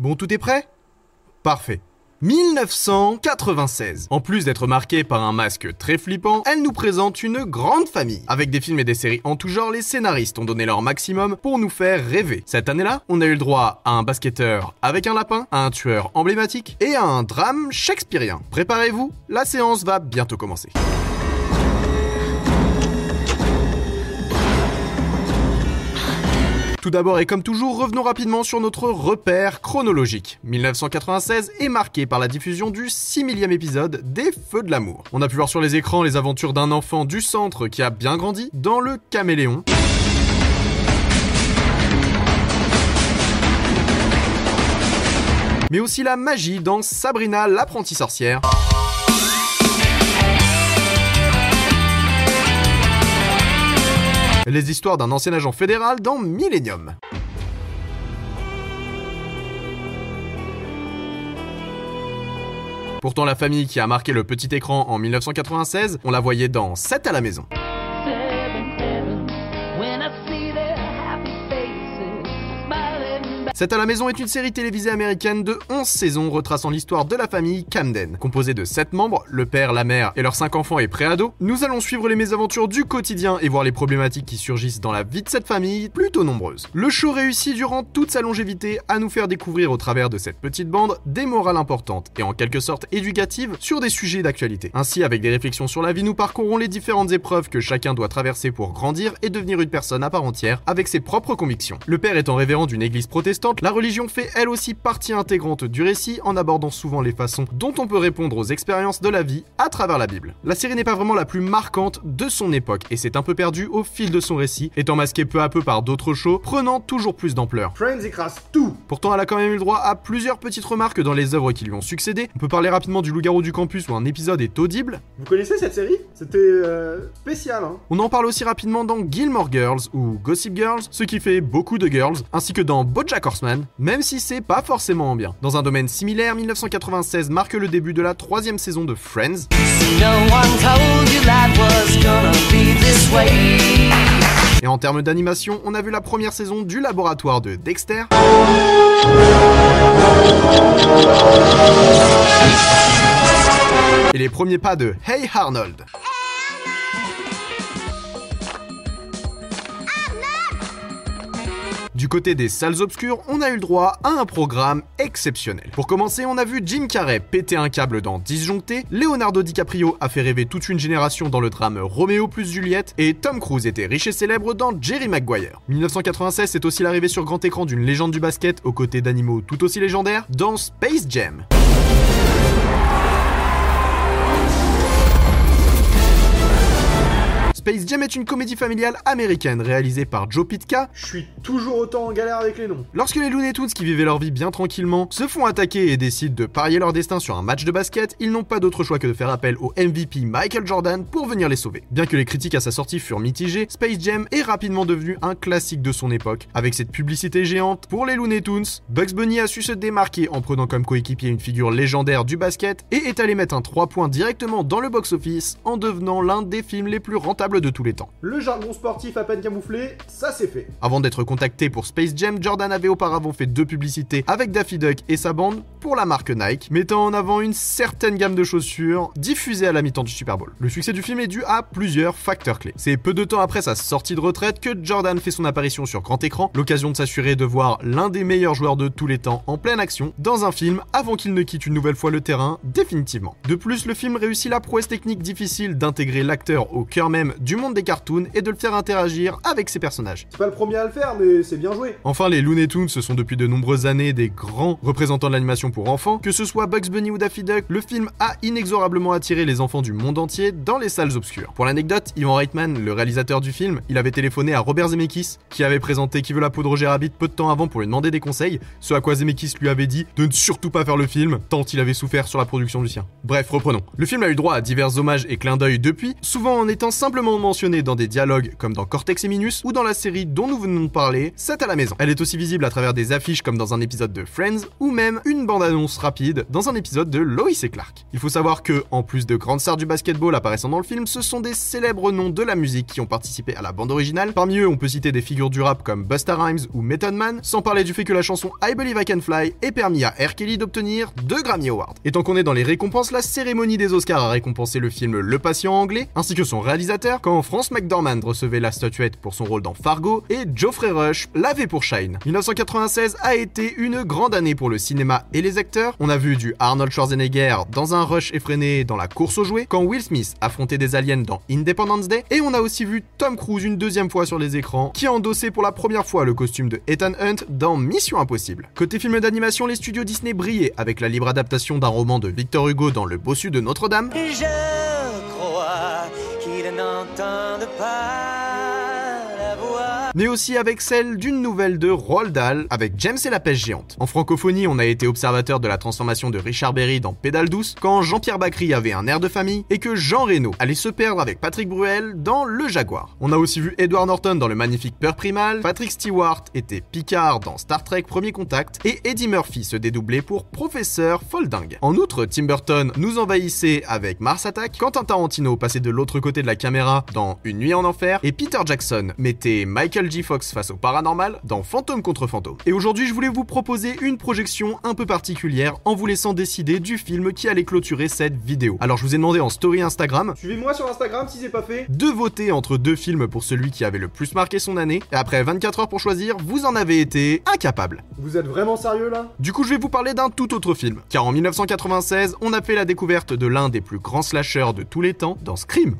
Bon, tout est prêt? Parfait. 1996. En plus d'être marquée par un masque très flippant, elle nous présente une grande famille. Avec des films et des séries en tout genre, les scénaristes ont donné leur maximum pour nous faire rêver. Cette année-là, on a eu le droit à un basketteur avec un lapin, à un tueur emblématique et à un drame shakespearien. Préparez-vous, la séance va bientôt commencer. Tout d'abord et comme toujours, revenons rapidement sur notre repère chronologique. 1996 est marqué par la diffusion du 6 millième épisode des Feux de l'amour. On a pu voir sur les écrans les aventures d'un enfant du centre qui a bien grandi dans le caméléon. Mais aussi la magie dans Sabrina l'apprentie sorcière. Les histoires d'un ancien agent fédéral dans Millennium. Pourtant, la famille qui a marqué le petit écran en 1996, on la voyait dans 7 à la maison. Cette à la maison est une série télévisée américaine de 11 saisons retraçant l'histoire de la famille Camden. Composée de 7 membres, le père, la mère et leurs 5 enfants et préados, nous allons suivre les mésaventures du quotidien et voir les problématiques qui surgissent dans la vie de cette famille, plutôt nombreuse. Le show réussit durant toute sa longévité à nous faire découvrir au travers de cette petite bande des morales importantes et en quelque sorte éducatives sur des sujets d'actualité. Ainsi, avec des réflexions sur la vie, nous parcourons les différentes épreuves que chacun doit traverser pour grandir et devenir une personne à part entière avec ses propres convictions. Le père étant révérend d'une église protestante, la religion fait elle aussi partie intégrante du récit en abordant souvent les façons dont on peut répondre aux expériences de la vie à travers la Bible. La série n'est pas vraiment la plus marquante de son époque et s'est un peu perdue au fil de son récit, étant masquée peu à peu par d'autres shows, prenant toujours plus d'ampleur. Friends écrase tout Pourtant, elle a quand même eu le droit à plusieurs petites remarques dans les œuvres qui lui ont succédé. On peut parler rapidement du Loup-garou du campus où un épisode est audible. Vous connaissez cette série? C'était euh, spécial, hein On en parle aussi rapidement dans Gilmore Girls ou Gossip Girls, ce qui fait beaucoup de girls, ainsi que dans BoJack Horseman, même si c'est pas forcément bien. Dans un domaine similaire, 1996 marque le début de la troisième saison de Friends. Et en termes d'animation, on a vu la première saison du laboratoire de Dexter. Et les premiers pas de Hey Arnold. Du côté des salles obscures, on a eu le droit à un programme exceptionnel. Pour commencer, on a vu Jim Carrey péter un câble dans Disjoncté, Leonardo DiCaprio a fait rêver toute une génération dans le drame Roméo plus Juliette, et Tom Cruise était riche et célèbre dans Jerry Maguire. 1996, c'est aussi l'arrivée sur grand écran d'une légende du basket aux côtés d'animaux tout aussi légendaires dans Space Jam. Space Jam est une comédie familiale américaine réalisée par Joe Pitka. Je suis toujours autant en galère avec les noms. Lorsque les Looney Tunes qui vivaient leur vie bien tranquillement se font attaquer et décident de parier leur destin sur un match de basket, ils n'ont pas d'autre choix que de faire appel au MVP Michael Jordan pour venir les sauver. Bien que les critiques à sa sortie furent mitigées, Space Jam est rapidement devenu un classique de son époque. Avec cette publicité géante pour les Looney Tunes, Bugs Bunny a su se démarquer en prenant comme coéquipier une figure légendaire du basket et est allé mettre un 3 points directement dans le box-office en devenant l'un des films les plus rentables de tous les temps. Le jargon sportif à peine camouflé, ça c'est fait. Avant d'être contacté pour Space Jam, Jordan avait auparavant fait deux publicités avec Daffy Duck et sa bande pour la marque Nike, mettant en avant une certaine gamme de chaussures diffusées à la mi-temps du Super Bowl. Le succès du film est dû à plusieurs facteurs clés. C'est peu de temps après sa sortie de retraite que Jordan fait son apparition sur grand écran, l'occasion de s'assurer de voir l'un des meilleurs joueurs de tous les temps en pleine action dans un film avant qu'il ne quitte une nouvelle fois le terrain définitivement. De plus, le film réussit la prouesse technique difficile d'intégrer l'acteur au cœur même du monde des cartoons et de le faire interagir avec ses personnages. C'est pas le premier à le faire, mais c'est bien joué. Enfin, les Looney Tunes ce sont depuis de nombreuses années des grands représentants de l'animation pour enfants. Que ce soit Bugs Bunny ou Daffy Duck, le film a inexorablement attiré les enfants du monde entier dans les salles obscures. Pour l'anecdote, Ivan Reitman, le réalisateur du film, il avait téléphoné à Robert Zemeckis, qui avait présenté Qui veut la peau de Roger Rabbit peu de temps avant pour lui demander des conseils, ce à quoi Zemeckis lui avait dit de ne surtout pas faire le film, tant il avait souffert sur la production du sien. Bref, reprenons. Le film a eu droit à divers hommages et clins d'œil depuis, souvent en étant simplement mentionné dans des dialogues comme dans Cortex et Minus ou dans la série dont nous venons de parler, C'est à la maison. Elle est aussi visible à travers des affiches comme dans un épisode de Friends ou même une bande-annonce rapide dans un épisode de Lois et Clark. Il faut savoir que, en plus de grandes stars du basketball apparaissant dans le film, ce sont des célèbres noms de la musique qui ont participé à la bande originale. Parmi eux, on peut citer des figures du rap comme Busta Rhymes ou Method Man, sans parler du fait que la chanson I Believe I Can Fly ait permis à R. Kelly d'obtenir deux Grammy Awards. Et tant qu'on est dans les récompenses, la cérémonie des Oscars a récompensé le film Le Patient anglais, ainsi que son réalisateur, quand France McDormand recevait la statuette pour son rôle dans Fargo, et Geoffrey Rush l'avait pour Shine. 1996 a été une grande année pour le cinéma et les acteurs. On a vu du Arnold Schwarzenegger dans un rush effréné dans la course aux jouets, quand Will Smith affrontait des aliens dans Independence Day, et on a aussi vu Tom Cruise une deuxième fois sur les écrans, qui a endossé pour la première fois le costume de Ethan Hunt dans Mission Impossible. Côté film d'animation, les studios Disney brillaient avec la libre adaptation d'un roman de Victor Hugo dans Le Bossu de Notre-Dame. Mais aussi avec celle d'une nouvelle de Roald Dahl avec James et la pêche géante. En francophonie, on a été observateur de la transformation de Richard Berry dans Pédale douce quand Jean-Pierre Bacry avait un air de famille et que Jean Reno allait se perdre avec Patrick Bruel dans Le Jaguar. On a aussi vu Edward Norton dans le magnifique Peur Primal, Patrick Stewart était Picard dans Star Trek Premier Contact et Eddie Murphy se dédoublait pour Professeur Folding. En outre, Tim Burton nous envahissait avec Mars Attack, Quentin Tarantino passait de l'autre côté de la caméra dans Une nuit en enfer et Peter Jackson mettait Michael G. Fox face au paranormal dans Fantôme contre Fantôme. Et aujourd'hui, je voulais vous proposer une projection un peu particulière en vous laissant décider du film qui allait clôturer cette vidéo. Alors, je vous ai demandé en story Instagram Suivez-moi sur Instagram si c'est pas fait. de voter entre deux films pour celui qui avait le plus marqué son année. Et après 24 heures pour choisir, vous en avez été incapable. Vous êtes vraiment sérieux là? Du coup, je vais vous parler d'un tout autre film. Car en 1996, on a fait la découverte de l'un des plus grands slashers de tous les temps dans Scream.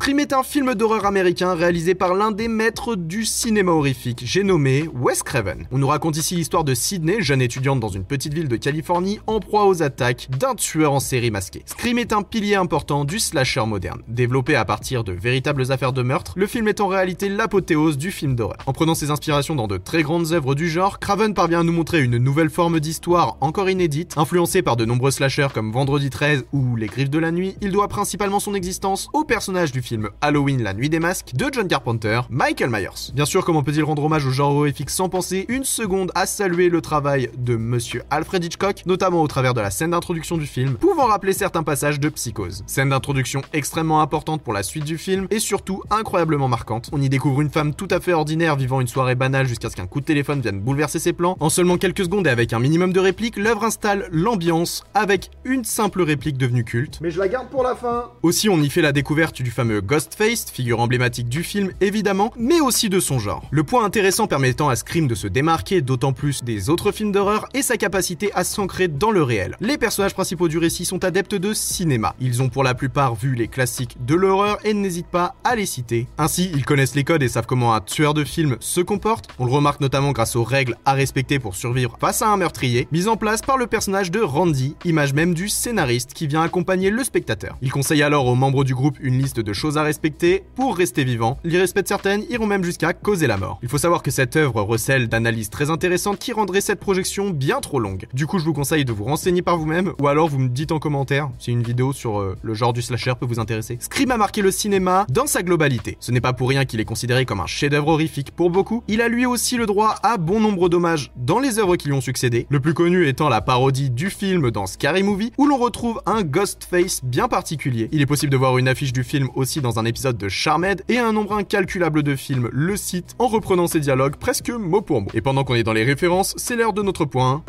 Scream est un film d'horreur américain réalisé par l'un des maîtres du cinéma horrifique, j'ai nommé Wes Craven. On nous raconte ici l'histoire de Sydney, jeune étudiante dans une petite ville de Californie, en proie aux attaques d'un tueur en série masqué. Scream est un pilier important du slasher moderne. Développé à partir de véritables affaires de meurtre, le film est en réalité l'apothéose du film d'horreur. En prenant ses inspirations dans de très grandes œuvres du genre, Craven parvient à nous montrer une nouvelle forme d'histoire encore inédite, influencée par de nombreux slashers comme Vendredi 13 ou Les Griffes de la Nuit. Il doit principalement son existence au personnage du film Halloween la nuit des masques de John Carpenter, Michael Myers. Bien sûr, comment peut-il rendre hommage au genre horrifique sans penser une seconde à saluer le travail de monsieur Alfred Hitchcock, notamment au travers de la scène d'introduction du film, pouvant rappeler certains passages de Psychose. Scène d'introduction extrêmement importante pour la suite du film et surtout incroyablement marquante. On y découvre une femme tout à fait ordinaire vivant une soirée banale jusqu'à ce qu'un coup de téléphone vienne bouleverser ses plans. En seulement quelques secondes et avec un minimum de répliques, l'œuvre installe l'ambiance avec une simple réplique devenue culte. Mais je la garde pour la fin. Aussi, on y fait la découverte du fameux Ghostface, figure emblématique du film évidemment, mais aussi de son genre. Le point intéressant permettant à Scream de se démarquer d'autant plus des autres films d'horreur est sa capacité à s'ancrer dans le réel. Les personnages principaux du récit sont adeptes de cinéma. Ils ont pour la plupart vu les classiques de l'horreur et n'hésitent pas à les citer. Ainsi, ils connaissent les codes et savent comment un tueur de film se comporte. On le remarque notamment grâce aux règles à respecter pour survivre face à un meurtrier, mises en place par le personnage de Randy, image même du scénariste qui vient accompagner le spectateur. Il conseille alors aux membres du groupe une liste de choses à respecter pour rester vivant. L'irrespect de certaines iront même jusqu'à causer la mort. Il faut savoir que cette œuvre recèle d'analyses très intéressantes qui rendraient cette projection bien trop longue. Du coup, je vous conseille de vous renseigner par vous-même ou alors vous me dites en commentaire si une vidéo sur euh, le genre du slasher peut vous intéresser. Scream a marqué le cinéma dans sa globalité. Ce n'est pas pour rien qu'il est considéré comme un chef-d'œuvre horrifique pour beaucoup. Il a lui aussi le droit à bon nombre d'hommages dans les œuvres qui lui ont succédé. Le plus connu étant la parodie du film dans Scary Movie où l'on retrouve un Ghostface bien particulier. Il est possible de voir une affiche du film aussi dans un épisode de Charmed et un nombre incalculable de films le cite en reprenant ses dialogues presque mot pour mot. Et pendant qu'on est dans les références, c'est l'heure de notre point.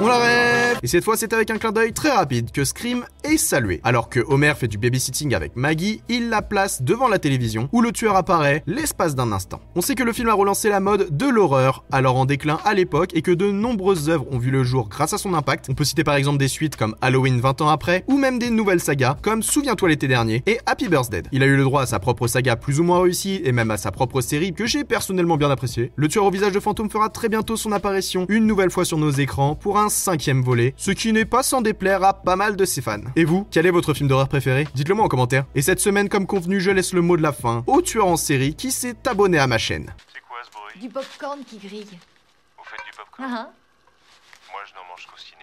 On la rêve Et cette fois, c'est avec un clin d'œil très rapide que Scream est salué. Alors que Homer fait du babysitting avec Maggie, il la place devant la télévision où le tueur apparaît l'espace d'un instant. On sait que le film a relancé la mode de l'horreur, alors en déclin à l'époque, et que de nombreuses œuvres ont vu le jour grâce à son impact. On peut citer par exemple des suites comme Halloween 20 ans après, ou même des nouvelles sagas comme Souviens-toi l'été dernier et Happy Birthday. Il a eu le droit à sa propre saga plus ou moins réussie, et même à sa propre série que j'ai personnellement bien appréciée. Le tueur au visage de fantôme fera très bientôt son apparition une nouvelle fois sur nos écrans pour un cinquième volet, ce qui n'est pas sans déplaire à pas mal de ses fans. Et vous, quel est votre film d'horreur préféré? Dites-le moi en commentaire. Et cette semaine, comme convenu, je laisse le mot de la fin au tueur en série qui s'est abonné à ma chaîne. C'est quoi ce bruit? Du popcorn qui grille. Vous faites du popcorn? Ah, ah. Moi, je n'en mange qu'au cinéma.